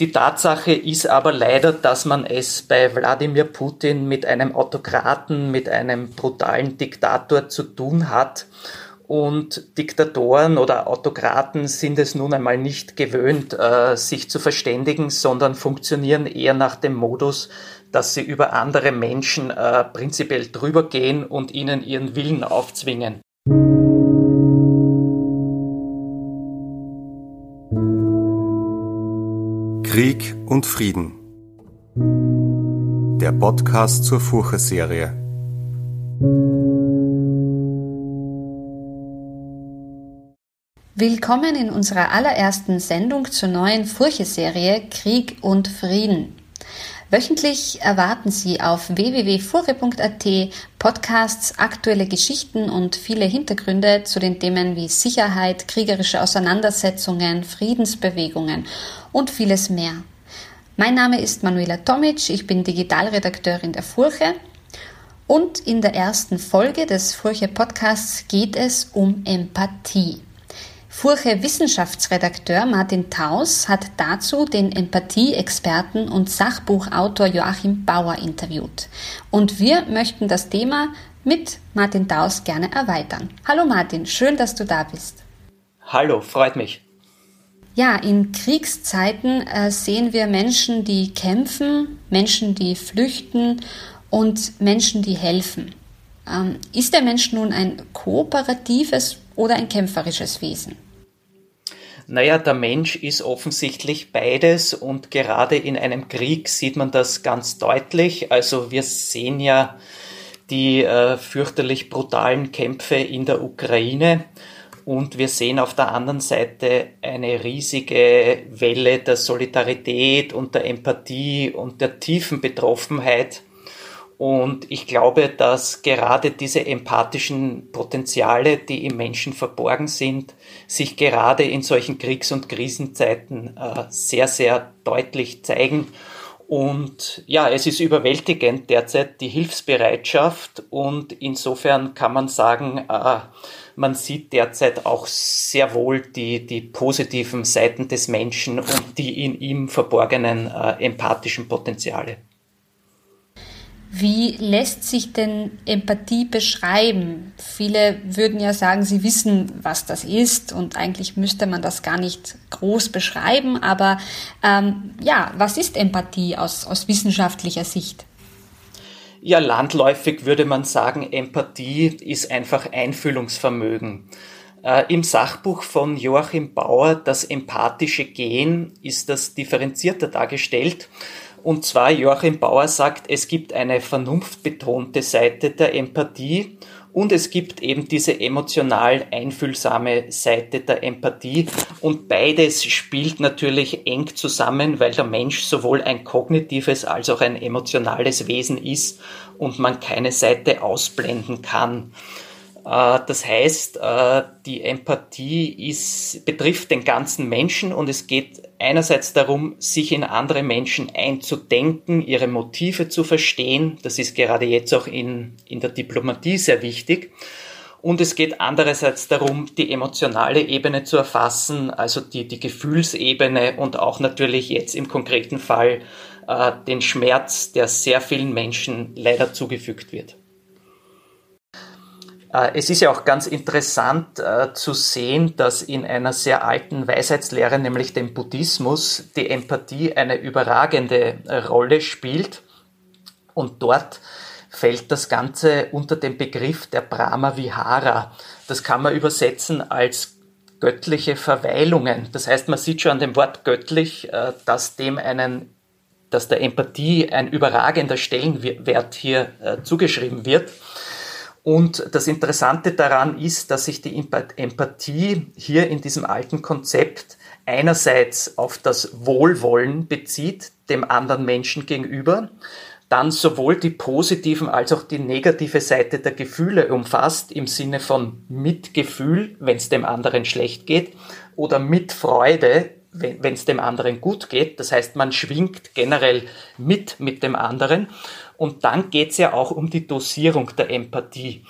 Die Tatsache ist aber leider, dass man es bei Wladimir Putin mit einem Autokraten, mit einem brutalen Diktator zu tun hat. Und Diktatoren oder Autokraten sind es nun einmal nicht gewöhnt, äh, sich zu verständigen, sondern funktionieren eher nach dem Modus, dass sie über andere Menschen äh, prinzipiell drüber gehen und ihnen ihren Willen aufzwingen. Krieg und Frieden. Der Podcast zur Furche-Serie. Willkommen in unserer allerersten Sendung zur neuen Furche-Serie Krieg und Frieden. Wöchentlich erwarten Sie auf www.fure.at Podcasts, aktuelle Geschichten und viele Hintergründe zu den Themen wie Sicherheit, kriegerische Auseinandersetzungen, Friedensbewegungen und vieles mehr. Mein Name ist Manuela Tomic, ich bin Digitalredakteurin der Furche und in der ersten Folge des Furche Podcasts geht es um Empathie. Furche Wissenschaftsredakteur Martin Taus hat dazu den Empathie-Experten und Sachbuchautor Joachim Bauer interviewt. Und wir möchten das Thema mit Martin Taus gerne erweitern. Hallo Martin, schön, dass du da bist. Hallo, freut mich. Ja, in Kriegszeiten äh, sehen wir Menschen, die kämpfen, Menschen, die flüchten und Menschen, die helfen. Ähm, ist der Mensch nun ein kooperatives oder ein kämpferisches Wesen? Naja, der Mensch ist offensichtlich beides und gerade in einem Krieg sieht man das ganz deutlich. Also wir sehen ja die äh, fürchterlich brutalen Kämpfe in der Ukraine und wir sehen auf der anderen Seite eine riesige Welle der Solidarität und der Empathie und der tiefen Betroffenheit und ich glaube, dass gerade diese empathischen Potenziale, die im Menschen verborgen sind, sich gerade in solchen Kriegs- und Krisenzeiten äh, sehr, sehr deutlich zeigen. Und ja, es ist überwältigend derzeit die Hilfsbereitschaft und insofern kann man sagen, äh, man sieht derzeit auch sehr wohl die, die positiven Seiten des Menschen und die in ihm verborgenen äh, empathischen Potenziale. Wie lässt sich denn Empathie beschreiben? Viele würden ja sagen, sie wissen, was das ist und eigentlich müsste man das gar nicht groß beschreiben. Aber ähm, ja, was ist Empathie aus, aus wissenschaftlicher Sicht? Ja, landläufig würde man sagen, Empathie ist einfach Einfühlungsvermögen. Äh, Im Sachbuch von Joachim Bauer, das empathische Gen, ist das differenzierter dargestellt. Und zwar Joachim Bauer sagt, es gibt eine vernunftbetonte Seite der Empathie und es gibt eben diese emotional einfühlsame Seite der Empathie und beides spielt natürlich eng zusammen, weil der Mensch sowohl ein kognitives als auch ein emotionales Wesen ist und man keine Seite ausblenden kann. Äh, das heißt, äh, die Empathie ist, betrifft den ganzen Menschen und es geht einerseits darum, sich in andere Menschen einzudenken, ihre Motive zu verstehen. Das ist gerade jetzt auch in, in der Diplomatie sehr wichtig. Und es geht andererseits darum, die emotionale Ebene zu erfassen, also die, die Gefühlsebene und auch natürlich jetzt im konkreten Fall äh, den Schmerz, der sehr vielen Menschen leider zugefügt wird. Äh, es ist ja auch ganz interessant äh, zu sehen, dass in einer sehr alten Weisheitslehre, nämlich dem Buddhismus, die Empathie eine überragende äh, Rolle spielt. Und dort fällt das Ganze unter den Begriff der Brahma Vihara. Das kann man übersetzen als göttliche Verweilungen. Das heißt, man sieht schon an dem Wort göttlich, dass dem einen dass der Empathie ein überragender Stellenwert hier äh, zugeschrieben wird. Und das Interessante daran ist, dass sich die Empathie hier in diesem alten Konzept einerseits auf das Wohlwollen bezieht, dem anderen Menschen gegenüber, dann sowohl die positiven als auch die negative Seite der Gefühle umfasst, im Sinne von Mitgefühl, wenn es dem anderen schlecht geht, oder Mitfreude, wenn es dem anderen gut geht. Das heißt, man schwingt generell mit mit dem anderen. Und dann geht es ja auch um die Dosierung der Empathie.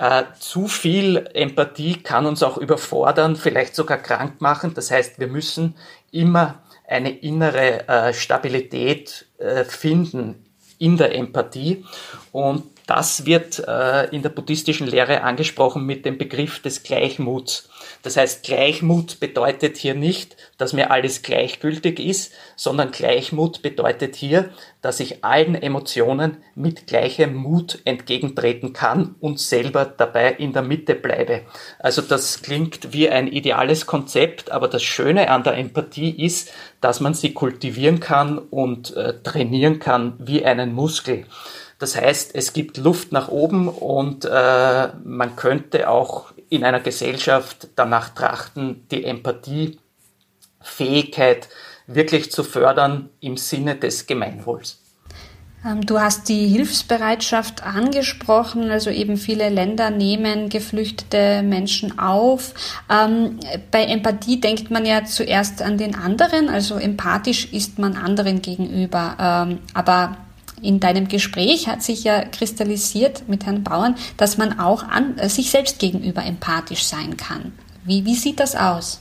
Äh, zu viel Empathie kann uns auch überfordern, vielleicht sogar krank machen. Das heißt, wir müssen immer eine innere äh, Stabilität äh, finden in der Empathie. Und das wird äh, in der buddhistischen Lehre angesprochen mit dem Begriff des Gleichmuts. Das heißt, Gleichmut bedeutet hier nicht, dass mir alles gleichgültig ist, sondern Gleichmut bedeutet hier, dass ich allen Emotionen mit gleichem Mut entgegentreten kann und selber dabei in der Mitte bleibe. Also das klingt wie ein ideales Konzept, aber das Schöne an der Empathie ist, dass man sie kultivieren kann und äh, trainieren kann wie einen Muskel. Das heißt, es gibt Luft nach oben und äh, man könnte auch in einer Gesellschaft danach trachten, die Empathiefähigkeit wirklich zu fördern im Sinne des Gemeinwohls. Ähm, du hast die Hilfsbereitschaft angesprochen, also eben viele Länder nehmen geflüchtete Menschen auf. Ähm, bei Empathie denkt man ja zuerst an den anderen, also empathisch ist man anderen gegenüber. Ähm, aber in deinem Gespräch hat sich ja kristallisiert mit Herrn Bauern, dass man auch an, äh, sich selbst gegenüber empathisch sein kann. Wie, wie sieht das aus?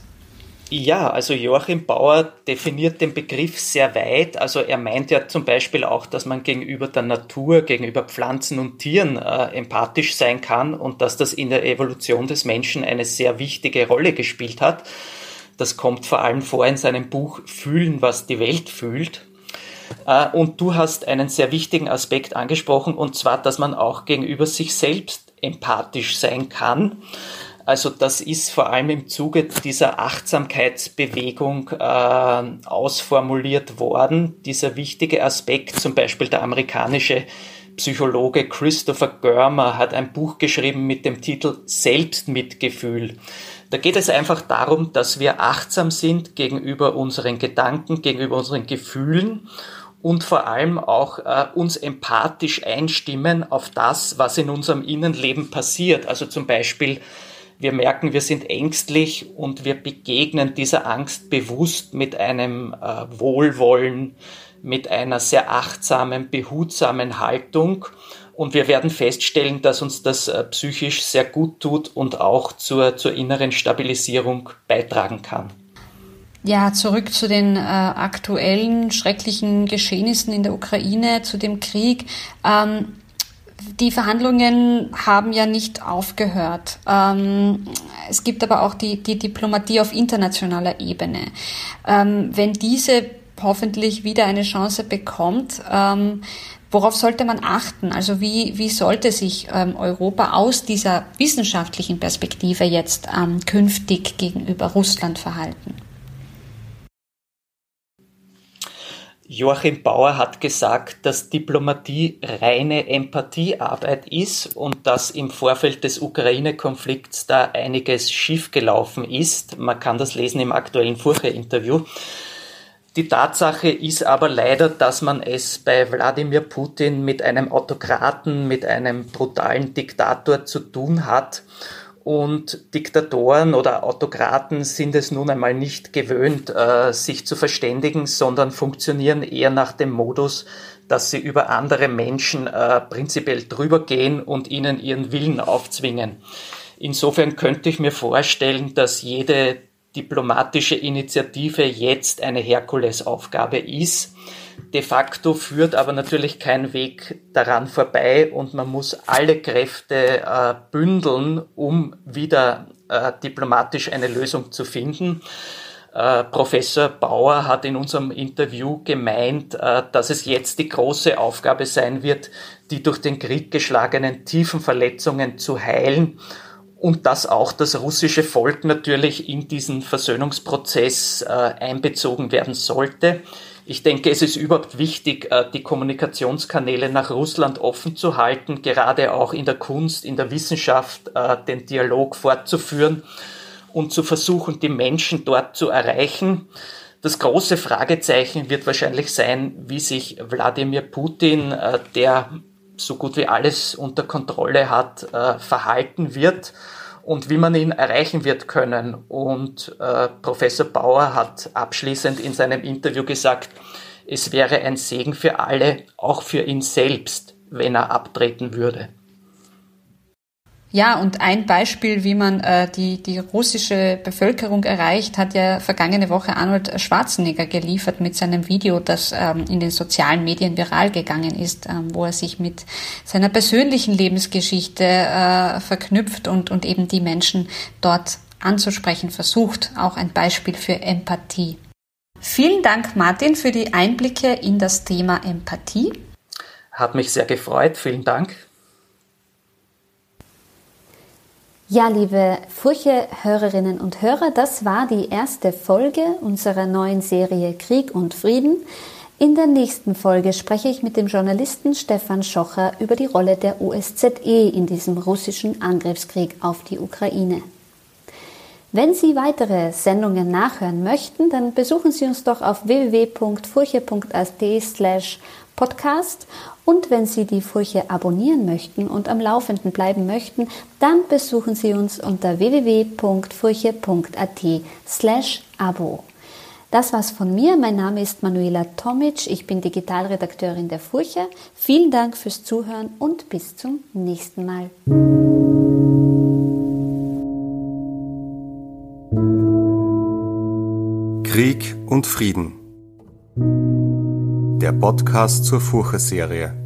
Ja, also Joachim Bauer definiert den Begriff sehr weit. Also er meint ja zum Beispiel auch, dass man gegenüber der Natur, gegenüber Pflanzen und Tieren äh, empathisch sein kann und dass das in der Evolution des Menschen eine sehr wichtige Rolle gespielt hat. Das kommt vor allem vor in seinem Buch Fühlen, was die Welt fühlt. Äh, und du hast einen sehr wichtigen Aspekt angesprochen, und zwar, dass man auch gegenüber sich selbst empathisch sein kann. Also das ist vor allem im Zuge dieser Achtsamkeitsbewegung äh, ausformuliert worden. Dieser wichtige Aspekt, zum Beispiel der amerikanische Psychologe Christopher Görmer hat ein Buch geschrieben mit dem Titel Selbstmitgefühl. Da geht es einfach darum, dass wir achtsam sind gegenüber unseren Gedanken, gegenüber unseren Gefühlen und vor allem auch äh, uns empathisch einstimmen auf das, was in unserem Innenleben passiert. Also zum Beispiel, wir merken, wir sind ängstlich und wir begegnen dieser Angst bewusst mit einem äh, Wohlwollen, mit einer sehr achtsamen, behutsamen Haltung. Und wir werden feststellen, dass uns das äh, psychisch sehr gut tut und auch zur, zur inneren Stabilisierung beitragen kann. Ja, zurück zu den äh, aktuellen schrecklichen Geschehnissen in der Ukraine, zu dem Krieg. Ähm, die Verhandlungen haben ja nicht aufgehört. Ähm, es gibt aber auch die, die Diplomatie auf internationaler Ebene. Ähm, wenn diese hoffentlich wieder eine Chance bekommt, ähm, worauf sollte man achten? Also wie, wie sollte sich ähm, Europa aus dieser wissenschaftlichen Perspektive jetzt ähm, künftig gegenüber Russland verhalten? Joachim Bauer hat gesagt, dass Diplomatie reine Empathiearbeit ist und dass im Vorfeld des Ukraine-Konflikts da einiges schiefgelaufen ist. Man kann das lesen im aktuellen Furche-Interview. Die Tatsache ist aber leider, dass man es bei Wladimir Putin mit einem Autokraten, mit einem brutalen Diktator zu tun hat und Diktatoren oder Autokraten sind es nun einmal nicht gewöhnt, äh, sich zu verständigen, sondern funktionieren eher nach dem Modus, dass sie über andere Menschen äh, prinzipiell drüber gehen und ihnen ihren Willen aufzwingen. Insofern könnte ich mir vorstellen, dass jede diplomatische Initiative jetzt eine Herkulesaufgabe ist De facto führt aber natürlich kein Weg daran vorbei und man muss alle Kräfte äh, bündeln, um wieder äh, diplomatisch eine Lösung zu finden. Äh, Professor Bauer hat in unserem Interview gemeint, äh, dass es jetzt die große Aufgabe sein wird, die durch den Krieg geschlagenen tiefen Verletzungen zu heilen und dass auch das russische Volk natürlich in diesen Versöhnungsprozess äh, einbezogen werden sollte. Ich denke, es ist überhaupt wichtig, äh, die Kommunikationskanäle nach Russland offen zu halten, gerade auch in der Kunst, in der Wissenschaft, äh, den Dialog fortzuführen und zu versuchen, die Menschen dort zu erreichen. Das große Fragezeichen wird wahrscheinlich sein, wie sich Wladimir Putin, äh, der so gut wie alles unter Kontrolle hat, verhalten wird und wie man ihn erreichen wird können. Und äh, Professor Bauer hat abschließend in seinem Interview gesagt, es wäre ein Segen für alle, auch für ihn selbst, wenn er abtreten würde. Ja, und ein Beispiel, wie man äh, die, die russische Bevölkerung erreicht, hat ja vergangene Woche Arnold Schwarzenegger geliefert mit seinem Video, das ähm, in den sozialen Medien viral gegangen ist, ähm, wo er sich mit seiner persönlichen Lebensgeschichte äh, verknüpft und, und eben die Menschen dort anzusprechen versucht. Auch ein Beispiel für Empathie. Vielen Dank, Martin, für die Einblicke in das Thema Empathie. Hat mich sehr gefreut. Vielen Dank. Ja, liebe Furche-Hörerinnen und Hörer, das war die erste Folge unserer neuen Serie Krieg und Frieden. In der nächsten Folge spreche ich mit dem Journalisten Stefan Schocher über die Rolle der OSZE in diesem russischen Angriffskrieg auf die Ukraine. Wenn Sie weitere Sendungen nachhören möchten, dann besuchen Sie uns doch auf www.furche.at slash podcast und wenn Sie die Furche abonnieren möchten und am Laufenden bleiben möchten, dann besuchen Sie uns unter www.furche.at slash abo. Das war's von mir. Mein Name ist Manuela Tomic. Ich bin Digitalredakteurin der Furche. Vielen Dank fürs Zuhören und bis zum nächsten Mal. Krieg und Frieden. Der Podcast zur Furche-Serie.